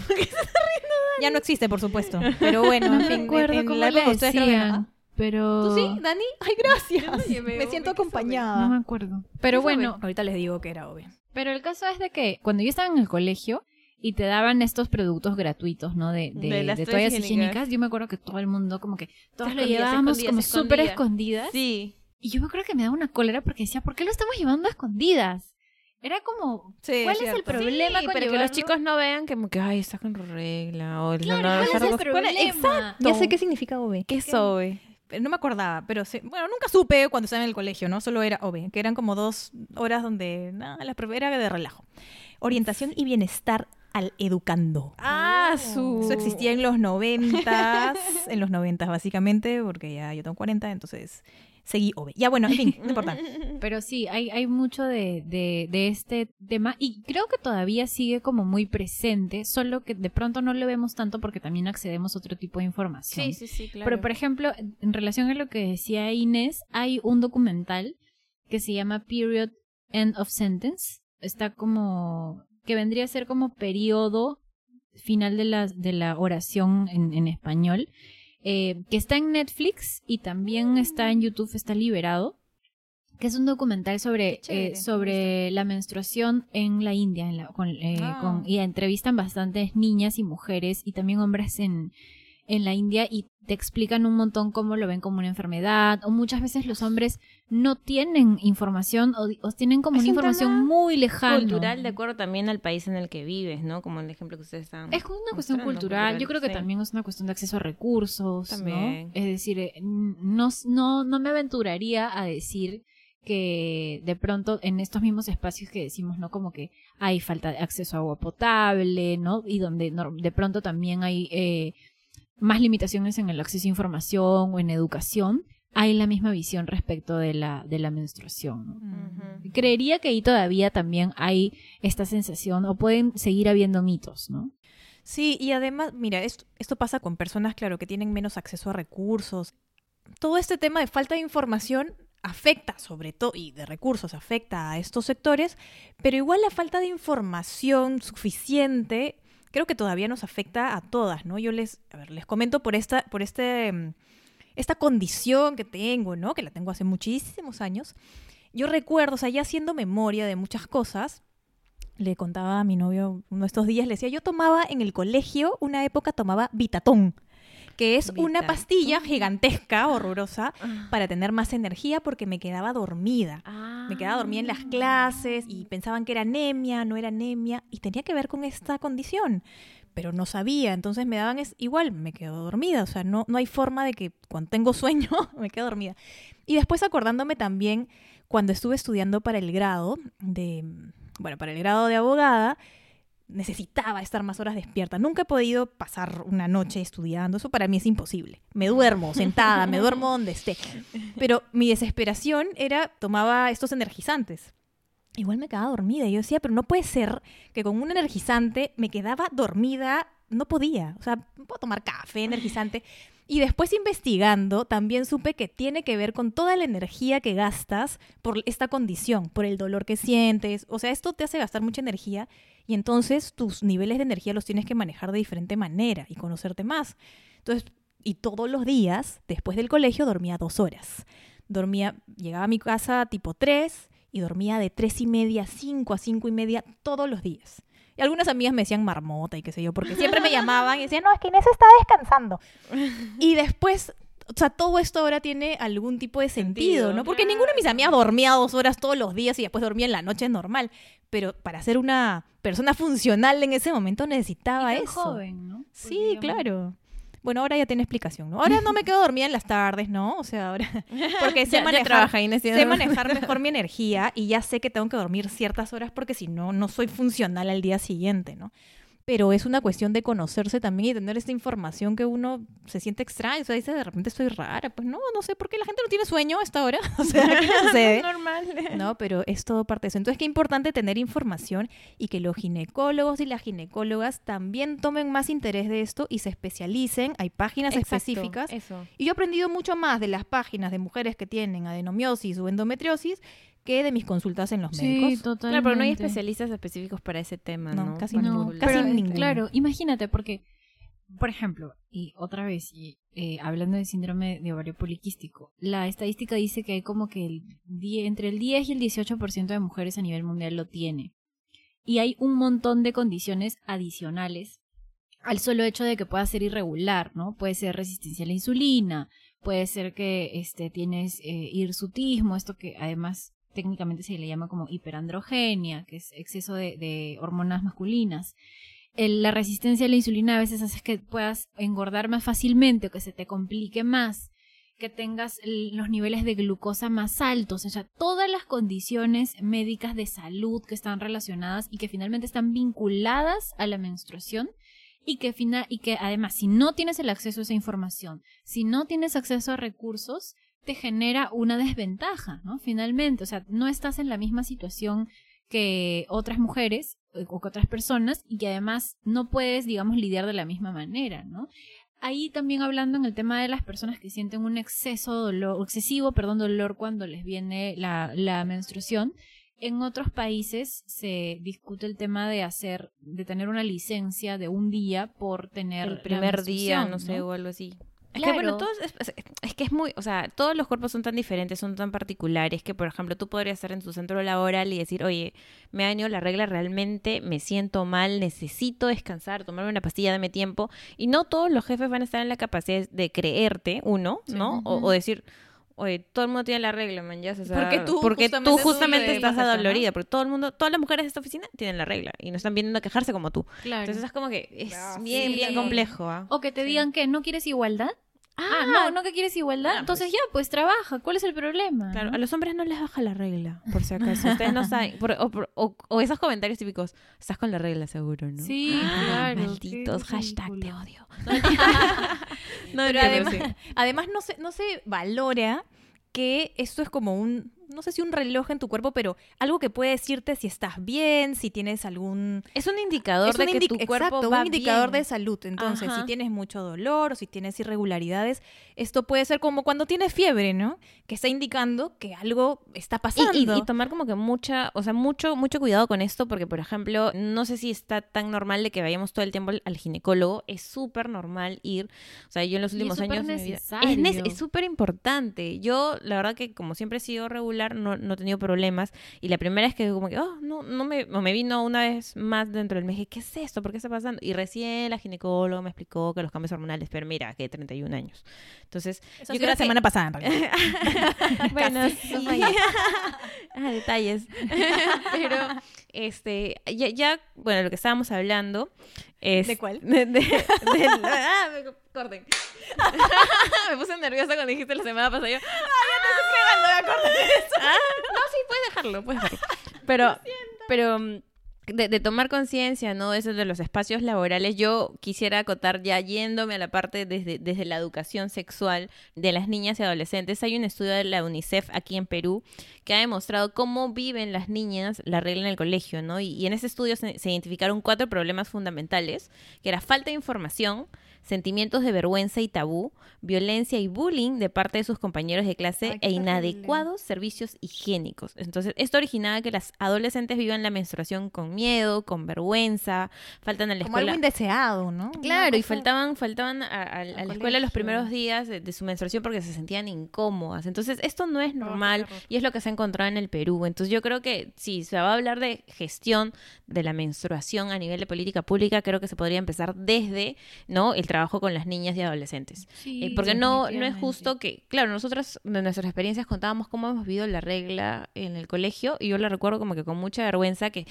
Ya no existe, por supuesto. Pero bueno, en No fin, recuerdo en, en cómo la le época ustedes creo que- decían, pero... ¿Tú sí, Dani? Ay, gracias. Me siento acompañada. No me acuerdo. Pero bueno, ahorita les digo que era OB. Pero el caso es de que cuando yo estaba en el colegio y te daban estos productos gratuitos, ¿no? De, de, De las de toallas higiénicas. higiénicas, yo me acuerdo que todo el mundo como que todos lo llevábamos como súper escondidas. escondidas. sí Y yo me acuerdo que me daba una cólera porque decía, ¿por qué lo estamos llevando a escondidas? Era como, Sí, ¿cuál es el problema Sí, con pero que los chicos no vean como que ay está con regla o Claro, no, ¿cuál es el problema? Ya sé qué significa OB. ¿Qué es OB? Pero No me acordaba, pero sí- bueno, nunca supe cuando estaba en el colegio, ¿no? Solo era OB, que eran como dos horas donde nada, la era de relajo. Orientación y bienestar al educando. Ah, su Eso existía en los noventas, en los noventas básicamente, porque ya yo tengo 40, entonces seguí OB. Ya bueno, en fin, no importa. Pero sí, hay, hay mucho de, de, de este tema y creo que todavía sigue como muy presente, solo que de pronto no lo vemos tanto porque también accedemos a otro tipo de información. Sí, sí, sí, claro. Pero, por ejemplo, en relación a lo que decía Inés, hay un documental que se llama Period End of Sentence. Está como. que vendría a ser como periodo final de la, de la oración en, en español. Eh, que está en Netflix y también está en YouTube, está liberado. Que es un documental sobre, chévere, eh, sobre la menstruación en la India. En la- con, eh, Ah. con- y entrevistan bastantes niñas y mujeres y también hombres en, en la India y te explican un montón cómo lo ven como una enfermedad o muchas veces los hombres no tienen información o, o tienen como Es una un información muy lejana. cultural de acuerdo también al país en el que vives, ¿no? Como el ejemplo que ustedes estaban Es como una cuestión cultural. Yo creo que sí. también es una cuestión de acceso a recursos. ¿no? También. Es decir, eh, no, no, no me aventuraría a decir que de pronto en estos mismos espacios que decimos, ¿no? Como que hay falta de acceso a agua potable, ¿no? Y donde de pronto también hay eh, más limitaciones en el acceso a información o en educación, hay la misma visión respecto de la, de la menstruación. Creería que ahí todavía también hay esta sensación, o pueden seguir habiendo mitos, ¿no? Sí, y además, mira, esto, esto pasa con personas, claro, que tienen menos acceso a recursos. Todo este tema de falta de información afecta, sobre todo, y de recursos afecta a estos sectores, pero igual la falta de información suficiente creo que todavía nos afecta a todas, ¿no? Yo les, les comento por esta, por este, mm, esta condición que tengo, ¿no? Que la tengo hace muchísimos años. Yo recuerdo, o sea, ya haciendo memoria de muchas cosas, le contaba a mi novio uno de estos días, le decía, yo tomaba en el colegio, una época tomaba Vitatón, que es una pastilla gigantesca, horrorosa, Ah. para tener más energía porque me quedaba dormida. Me quedaba dormida en las clases y pensaban que era anemia, no era anemia, y tenía que ver con esta condición. Pero no sabía, entonces me daban es igual, me quedo dormida, o sea, no, no hay forma de que cuando tengo sueño me quedo dormida. Y después acordándome también cuando estuve estudiando para el grado de, bueno, para el grado de abogada, necesitaba estar más horas despierta. Nunca he podido pasar una noche estudiando, eso para mí es imposible. Me duermo sentada, me duermo donde esté. Pero mi desesperación era, tomaba estos energizantes. Igual me quedaba dormida. Y yo decía, pero no puede ser que con un energizante me quedaba dormida. No podía. O sea, puedo tomar café, energizante. Y después investigando, también supe que tiene que ver con toda la energía que gastas por esta condición, por el dolor que sientes. O sea, esto te hace gastar mucha energía y entonces tus niveles de energía los tienes que manejar de diferente manera y conocerte más. Entonces, y todos los días, después del colegio, dormía dos horas. Dormía, llegaba a mi casa tipo 3 y dormía de tres y media a 5 a cinco y media todos los días. Y algunas amigas me decían marmota y qué sé yo, porque siempre me llamaban y decían, no, es que Inés está descansando. Y después, o sea, todo esto ahora tiene algún tipo de sentido, ¿no? Porque ninguna de mis amigas dormía dos horas todos los días y después dormía en la noche normal. Pero para ser una persona funcional en ese momento necesitaba Y tan eso. joven, ¿no? Sí, digamos, claro. Bueno, ahora ya tiene explicación, ¿no? Ahora no me quedo dormida en las tardes, ¿no? O sea, ahora... Porque sé Ya- manejar, Inés, ya- sé manejar mejor mi energía y ya sé que tengo que dormir ciertas horas porque si no, no soy funcional al día siguiente, ¿no? Pero es una cuestión de conocerse también y tener esta información que uno se siente extraño. O sea, dice, de repente estoy rara. Pues no, no sé por qué la gente no tiene sueño a esta hora. O sea, ¿qué sucede? normal. No, pero es todo parte de eso. Entonces, qué importante tener información y que los ginecólogos y las ginecólogas también tomen más interés de esto y se especialicen. Hay páginas Exacto, específicas. Eso. Y yo he aprendido mucho más de las páginas de mujeres que tienen adenomiosis o endometriosis que de mis consultas en los Sí, médicos. totalmente. Claro, pero no hay especialistas específicos para ese tema, No, ¿no? casi. Casi pero, ninguno. Claro, imagínate, porque, por ejemplo, y otra vez, y, eh, hablando de síndrome de ovario poliquístico, la estadística dice que hay como que el die- entre el 10 y el 18% de mujeres a nivel mundial lo tiene. Y hay un montón de condiciones adicionales al solo hecho de que pueda ser irregular, ¿no? Puede ser resistencia a la insulina, puede ser que este, tienes eh, hirsutismo, esto que además técnicamente se le llama como hiperandrogenia, que es exceso de, hormonas masculinas. El- la resistencia a la insulina a veces hace que puedas engordar más fácilmente o que se te complique más, que tengas los niveles de glucosa más altos, o sea, todas las condiciones médicas de salud que están relacionadas y que finalmente están vinculadas a la menstruación y que, fina- y que además si no tienes el acceso a esa información, si no tienes acceso a recursos, te genera una desventaja, ¿no? Finalmente, o sea, no estás en la misma situación que otras mujeres eh, o que otras personas y que además no puedes, digamos, lidiar de la misma manera, ¿no? Ahí también hablando en el tema de las personas que sienten un exceso dolor, excesivo, perdón, dolor cuando les viene la, la menstruación, en otros países se discute el tema de hacer, de tener una licencia de un día por tener el la primer día, menstruación, no sé, o algo así. Es Claro. que bueno, todos es, que es muy, o sea, todos los cuerpos son tan diferentes, son tan particulares que, por ejemplo, tú podrías estar en tu centro laboral y decir, oye, me ha venido la regla, realmente me siento mal, necesito descansar, tomarme una pastilla, dame tiempo. Y no todos los jefes van a estar en la capacidad de creerte, uno, ¿no? O, o decir, oye, todo el mundo tiene la regla, man, ya, o sea, Porque tú porque justamente tú justamente estás eso, ¿no? adolorida, porque todo el mundo, todas las mujeres de esta oficina tienen la regla y no están viniendo a quejarse como tú. Claro. Entonces es como que es Ah, bien, sí. bien complejo, ¿ah? O que te digan que no quieres igualdad. Ah, no, no que quieres igualdad. Ah, Entonces ya, pues trabaja. ¿Cuál es el problema? Claro, a los hombres no les baja la regla, por si acaso. Ustedes no saben. por- o, por- o- o esos comentarios típicos, estás con la regla seguro, ¿no? Sí, claro. Malditos, hashtag te odio. Pero no, mentira, además, sí. además no, se, no se valora que esto es como un, no sé si un reloj en tu cuerpo, pero algo que puede decirte si estás bien, si tienes algún... Es un indicador es un de que indi- tu cuerpo exacto, va un indicador bien. de salud. Entonces, Ajá. si tienes mucho dolor o si tienes irregularidades, esto puede ser como cuando tienes fiebre, ¿no? Que está indicando que algo está pasando. Y, y- y tomar como que mucha, o sea, mucho, mucho cuidado con esto, porque por ejemplo, no sé si está tan normal de que vayamos todo el tiempo al, al ginecólogo. Es súper normal ir. O sea, yo en los Y es últimos años. necesario. es súper importante. Yo, la verdad que como siempre he sido regular, no, no he tenido problemas. Y la primera es que como que, oh, no, no me, me vino una vez más dentro del mes, ¿qué es esto? ¿Por qué está pasando? Y recién la ginecóloga me explicó que los cambios hormonales, pero mira, que 31 años. Entonces, Eso yo fue la semana pasada, en realidad. bueno, sí. ah, detalles. Pero, este, ya, ya, bueno, lo que estábamos hablando es... ¿De cuál? De, de- ah, me corten. me puse nerviosa cuando dijiste la semana pasada. Yo, ah, no, sí, puedes dejarlo, puedes dejarlo. Pero, pero mm, de, tomar conciencia, ¿no? Eso de los espacios laborales, yo quisiera acotar ya yéndome a la parte desde, desde la educación sexual de las niñas y adolescentes. Hay un estudio de la UNICEF aquí en Perú que ha demostrado cómo viven las niñas la regla en el colegio, ¿no? Y, y en ese estudio se, se identificaron cuatro problemas fundamentales, que era falta de información, sentimientos de vergüenza y tabú, violencia y bullying de parte de sus compañeros de clase Ay, e inadecuados servicios higiénicos. Entonces, esto originaba que las adolescentes vivan la menstruación con miedo, con vergüenza, faltan a la Como escuela. algo indeseado, ¿no? Claro, y faltaban, faltaban a, a- a la escuela los primeros días de, de su menstruación porque se sentían incómodas. Entonces, esto no es normal y es lo que se ha encontrado en el Perú. Entonces, yo creo que si se va a hablar de gestión de la menstruación a nivel de política pública, creo que se podría empezar desde no el trabajo con las niñas y adolescentes. Eh, porque no, no es justo que, claro, nosotros de nuestras experiencias contábamos cómo hemos vivido la regla en el colegio y yo la recuerdo como que con mucha vergüenza que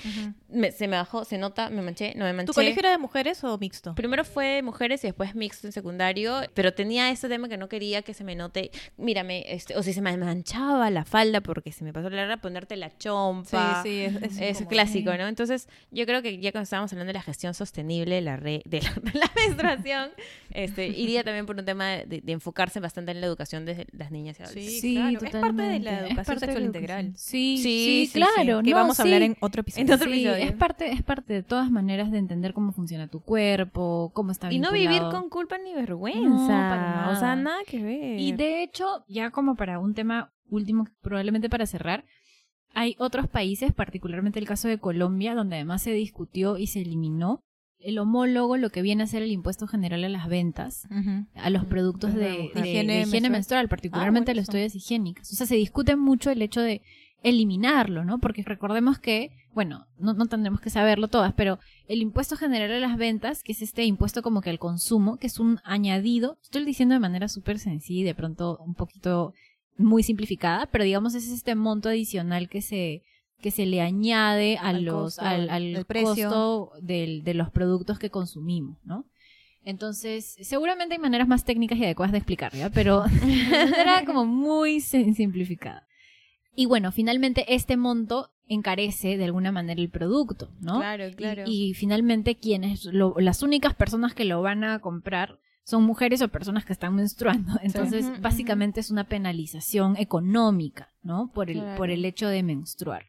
me- se me bajó, se nota, me manché, no me manché. ¿Tu colegio era de mujeres o mixto? Primero fue mujeres y después mixto en secundario, pero tenía ese tema que no quería que se me note, mírame, este, o si se me manchaba la falda porque se me pasó la hora ponerte la chompa. sí, es, es clásico, ¿no? Entonces, yo creo que ya cuando estábamos hablando de la gestión sostenible de la, re- de la, de la menstruación, este, iría también por un tema de, de enfocarse bastante en la educación de las niñas y adolescentes. Sí, claro. Es parte de la educación sexual educación. integral. Sí, Sí, sí, sí, sí, claro. que no, vamos a hablar sí. en otro episodio. En otro Sí, episodio. es parte, es parte de todas maneras de entender cómo funciona tu cuerpo, cómo está Y no vivir vinculado. con culpa ni vergüenza. No, para O sea, nada que ver. Y de hecho, ya como para un tema último, probablemente para cerrar, hay otros países, particularmente el caso de Colombia, donde además se discutió y se eliminó el homólogo, lo que viene a ser el impuesto general a las ventas, a los productos de, Higiene de higiene, menstrual. menstrual, particularmente a bueno, las toallas higiénicas. O sea, se discute mucho el hecho de eliminarlo, ¿no? Porque recordemos que, bueno, no, no tendremos que saberlo todas, pero el impuesto general a las ventas, que es este impuesto como que al consumo, que es un añadido, estoy diciendo de manera súper sencilla y de pronto un poquito muy simplificada, pero digamos es este monto adicional que se que se le añade a Al los costo al, al costo del- de los productos que consumimos, ¿no? Entonces, seguramente hay maneras más técnicas y adecuadas de explicarlo, ¿ya? pero era como muy sim- simplificada. Y bueno, finalmente este monto encarece de alguna manera el producto, ¿no? Claro, claro. Y, y finalmente quienes lo- las únicas personas que lo van a comprar son mujeres o personas que están menstruando. Entonces, básicamente es una penalización económica, ¿no? Por el, Claro. por el hecho de menstruar.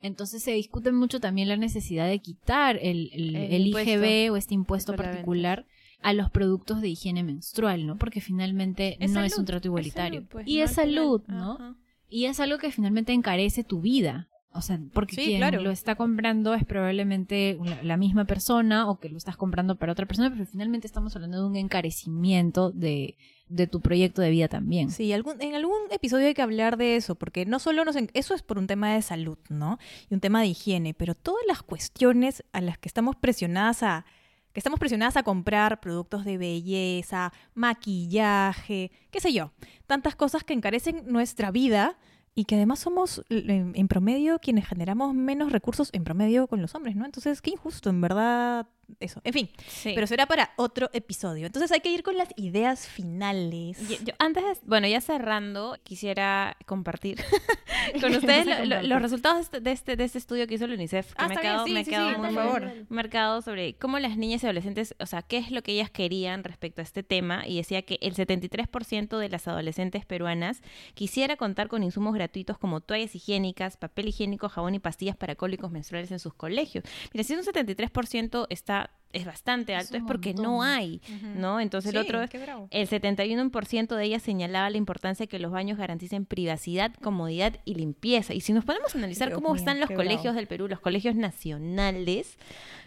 Entonces se discute mucho también la necesidad de quitar el, el, El el impuesto IGB o este impuesto particular a los productos de higiene menstrual, ¿no? Porque finalmente Es no es un trato es igualitario. salud, pues, y ¿no? es salud, ¿no? Ajá. Y es algo que finalmente encarece tu vida. O sea, porque Sí, quien claro. lo está comprando es probablemente la, la misma persona o que lo estás comprando para otra persona, pero finalmente estamos hablando de un encarecimiento de, de tu proyecto de vida también. Sí, algún, en algún episodio hay que hablar de eso, porque no solo nos... Eso es por un tema de salud, ¿no? Y un tema de higiene, pero todas las cuestiones a las que estamos presionadas a que estamos presionadas a comprar productos de belleza, maquillaje, qué sé yo, tantas cosas que encarecen nuestra vida y que además somos en promedio quienes generamos menos recursos en promedio con los hombres, ¿no? Entonces, qué injusto, en verdad, eso. En fin, Sí. pero será para otro episodio. Entonces hay que ir con las ideas finales. Yo- yo- antes, de- bueno, ya cerrando, quisiera compartir con ustedes lo- lo- compartir. los resultados de este, de este estudio que hizo la UNICEF. que Ah, me ha está bien, quedado, sí, me ha sí, quedado sí, por muy favor. marcado sobre cómo las niñas y adolescentes, o sea, qué es lo que ellas querían respecto a este tema. Y decía que el 73% de las adolescentes peruanas quisiera contar con insumos gratuitos como toallas higiénicas, papel higiénico, jabón y pastillas para cólicos menstruales en sus colegios. Mira, si un 73% está, es bastante alto, es porque montón. no hay, ¿no? Entonces el otro el 71% de ellas señalaba la importancia de que los baños garanticen privacidad, comodidad y limpieza. Y si nos podemos analizar Dios cómo mío, están los colegios bravo. del Perú, los colegios nacionales,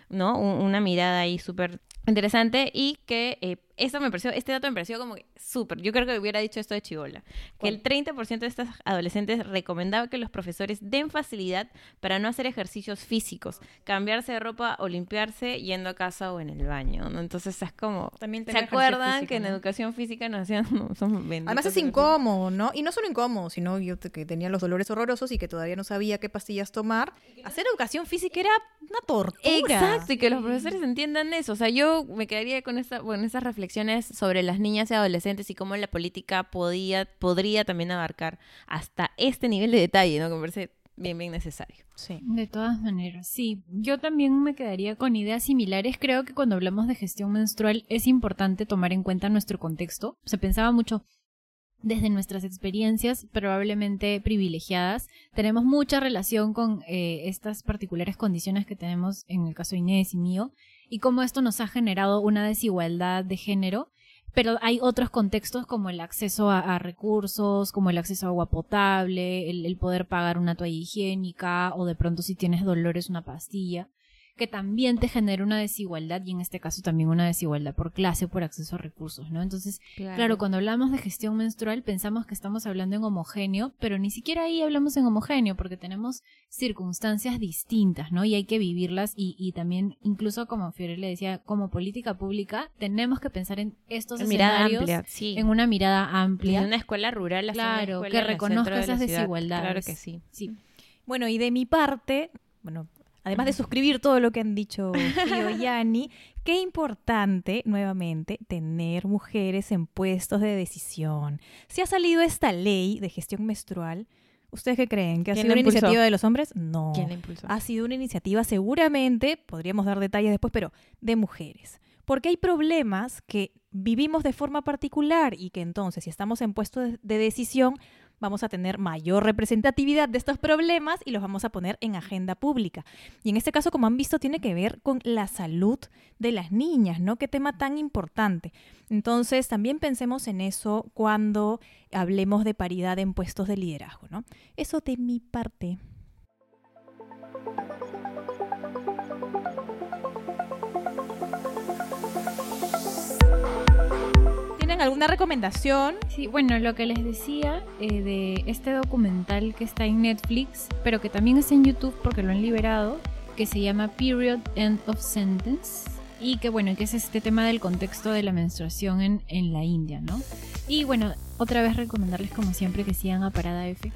¿no? Un- una mirada ahí súper interesante y que eh, eso me pareció, este dato me pareció como súper. Yo creo que hubiera dicho esto de Chivola. Que el 30% de estas adolescentes recomendaba que los profesores den facilidad para no hacer ejercicios físicos, cambiarse de ropa o limpiarse yendo a casa o en el baño. ¿no? Entonces es como. También ¿Se acuerdan físico, que en educación física nos hacían. no, somos benditos Además es incómodo, ¿no? Y no solo incómodo, sino yo te- que tenía los dolores horrorosos y que todavía no sabía qué pastillas tomar. Hacer educación física era una tortura. Exacto, y que los profesores entiendan eso. O sea, yo me quedaría con, esa, con esas reflexiones sobre las niñas y adolescentes y cómo la política podía, podría también abarcar hasta este nivel de detalle, ¿no? Que me parece bien, bien necesario. Sí. De todas maneras, sí. Yo también me quedaría con ideas similares. Creo que cuando hablamos de gestión menstrual es importante tomar en cuenta nuestro contexto. Se pensaba mucho desde nuestras experiencias probablemente privilegiadas. Tenemos mucha relación con eh, estas particulares condiciones que tenemos en el caso de Inés y mío y cómo esto nos ha generado una desigualdad de género. Pero hay otros contextos como el acceso a, recursos, como el acceso a agua potable, el, el poder pagar una toalla higiénica o de pronto si tienes dolores una pastilla, que también te genera una desigualdad y en este caso también una desigualdad por clase o por acceso a recursos, ¿no? Entonces, claro, cuando hablamos de gestión menstrual pensamos que estamos hablando en homogéneo, pero ni siquiera ahí hablamos en homogéneo porque tenemos circunstancias distintas, ¿no? Y hay que vivirlas y, y también, incluso como Fiore le decía, como política pública, tenemos que pensar en estos En escenarios amplia, sí. en una mirada amplia. En una escuela rural, una Claro, escuela que reconozca de esas desigualdades. Claro que sí. Sí. Bueno, y de mi parte, bueno, además de suscribir todo lo que han dicho Fío y Yani, qué importante, nuevamente, tener mujeres en puestos de decisión. Si ha salido esta ley de gestión menstrual, ¿ustedes qué creen? ¿Que ha ¿Quién sido una impulsó? iniciativa de los hombres? No. ¿Quién la impulsó? Ha sido una iniciativa seguramente, podríamos dar detalles después, pero de mujeres. Porque hay problemas que vivimos de forma particular y que entonces si estamos en puestos de decisión vamos a tener mayor representatividad de estos problemas y los vamos a poner en agenda pública. Y en este caso, como han visto, tiene que ver con la salud de las niñas, ¿no? Qué tema tan importante. Entonces, también pensemos en eso cuando hablemos de paridad en puestos de liderazgo, ¿no? Eso de mi parte. ¿Tienen alguna recomendación? Sí, bueno, lo que les decía eh, de este documental que está en Netflix, pero que también está en YouTube porque lo han liberado, que se llama Period End of Sentence. Y que bueno, que es este tema del contexto de la menstruación en, en la India, ¿no? Y bueno, otra vez recomendarles como siempre que sigan a Parada F.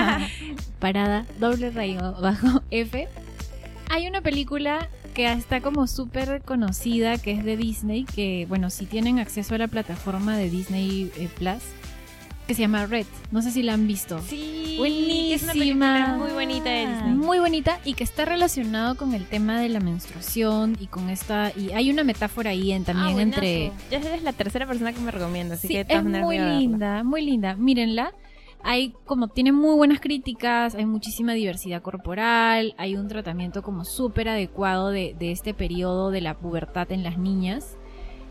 Parada doble rayo bajo F. Hay una película que está como súper conocida, que es de Disney, que bueno, si tienen acceso a la plataforma de Disney eh, Plus, que se llama Red. No sé si la han visto. Sí, Buenísima. es una película muy bonita de Disney. Muy bonita y que está relacionado con el tema de la menstruación y con esta y hay una metáfora ahí en, también Ah, entre. Ya eres la tercera persona que me recomienda, así Sí, que es muy linda, muy linda. Mírenla. Hay como tiene muy buenas críticas, hay muchísima diversidad corporal, hay un tratamiento como súper adecuado de, de este periodo de la pubertad en las niñas,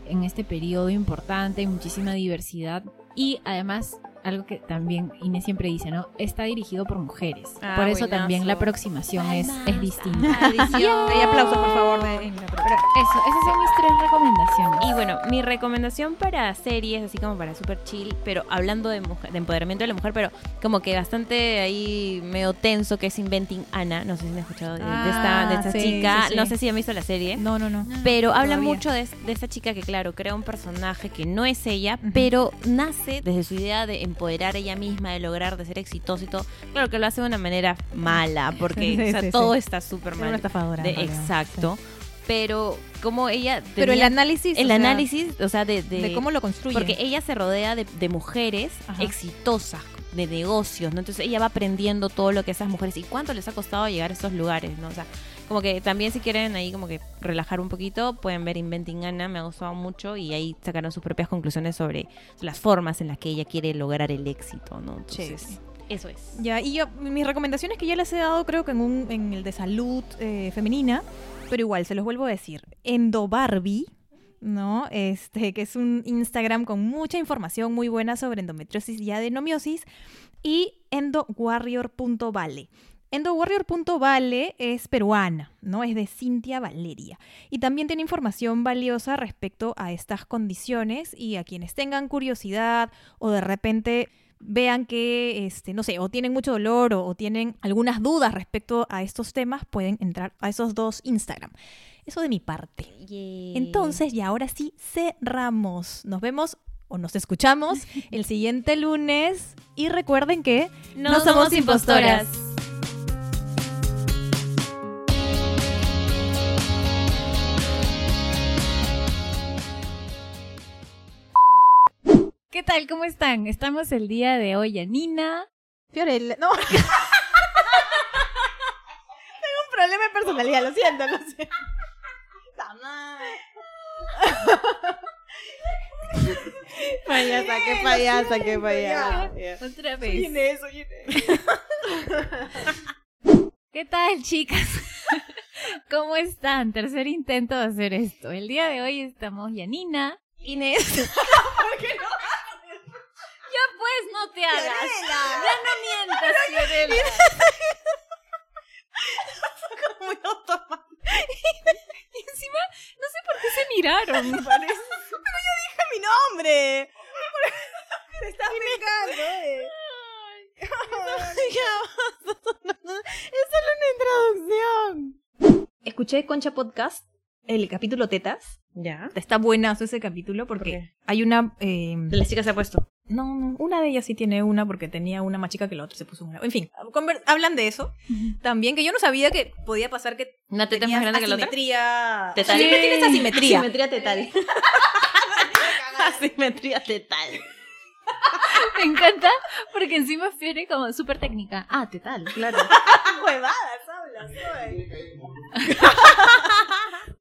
en este periodo importante, hay muchísima diversidad y además algo que también Inés siempre dice, ¿no? Está dirigido por mujeres. Ah, por eso buenazo. también la aproximación es, es distinta. Adición. Hay aplausos, por favor. de- Pero eso, esas son mis tres recomendaciones. Y bueno, mi recomendación para series, así como para super chill, pero hablando de, mujer, de empoderamiento de la mujer, pero como que bastante ahí medio tenso, que es Inventing Anna. No sé si han escuchado de, de esta, de Ah, esta sí, chica. sí, sí. No sé si han visto la serie. No, no, no. Pero habla Todavía. mucho de, de esta chica que, claro, crea un personaje que no es ella, Ujú. pero nace desde su idea de empoderar ella misma, de lograr, de ser exitosa y todo. Claro que lo hace de una manera mala, porque Sí, o sea, sí, todo sí. está súper mal. una estafadora. De- exacto. Pero como ella... Pero el análisis. el o sea, análisis, o sea, de, de, de, cómo lo construye. porque ella se rodea de, de mujeres Ajá. exitosas, de negocios, ¿no? Entonces ella va aprendiendo todo lo que esas mujeres y cuánto les ha costado llegar a esos lugares, ¿no? O sea, como que también si quieren ahí como que relajar un poquito, pueden ver Inventing Anna, me ha gustado mucho y ahí sacaron sus propias conclusiones sobre las formas en las que ella quiere lograr el éxito, ¿no? Entonces, Chévere. eso es. Ya, y yo, mis recomendaciones que ya les he dado, creo que en, un, en el de salud eh, femenina, pero igual, se los vuelvo a decir. Endo Barbie, ¿no? Este, que es un Instagram con mucha información muy buena sobre endometriosis y adenomiosis, y endowarrior.vale. Endowarrior.vale es peruana, ¿no? Es de Cintia Valeria. Y también tiene información valiosa respecto a estas condiciones y a quienes tengan curiosidad o de repente vean que, este, no sé, o tienen mucho dolor o, o tienen algunas dudas respecto a estos temas, pueden entrar a esos dos Instagram. Eso de mi parte. Entonces, y ahora sí, cerramos. Nos vemos o nos escuchamos el siguiente lunes. Y recuerden que No somos impostoras. ¿Qué tal? ¿Cómo están? Estamos el día de hoy, Anina. Fiorella, no. Tengo un problema de personalidad, lo siento, lo siento. Payasa, qué payasa, qué payasa. Otra vez. Inés, soy Inés. ¿Qué tal, chicas? ¿Cómo están? Tercer intento de hacer esto. El día de hoy estamos Yanina. Inés. Te hagas. Ya no mientas, Fiorella. Muy automático. Y encima, no sé por qué se miraron. me parece. ¡Dije mi nombre! Te estás pegando, eh. Es solo una introducción. Escuché Concha Podcast, el capítulo Tetas. Ya. Está buenazo ese capítulo porque hay una... eh, De las chicas se ha puesto. No, no, una de ellas sí tiene una porque tenía una más chica que la otra, se puso una. En fin, hablan de eso también, que yo no sabía que podía pasar que ¿Una teta tenías más grande que la otra? asimetría. Tetal. Siempre tienes asimetría. Asimetría tetal. Asimetría tetal. Me encanta porque encima Fiore como súper técnica. Ah, ¿qué tal? Claro. Huevadas hablas.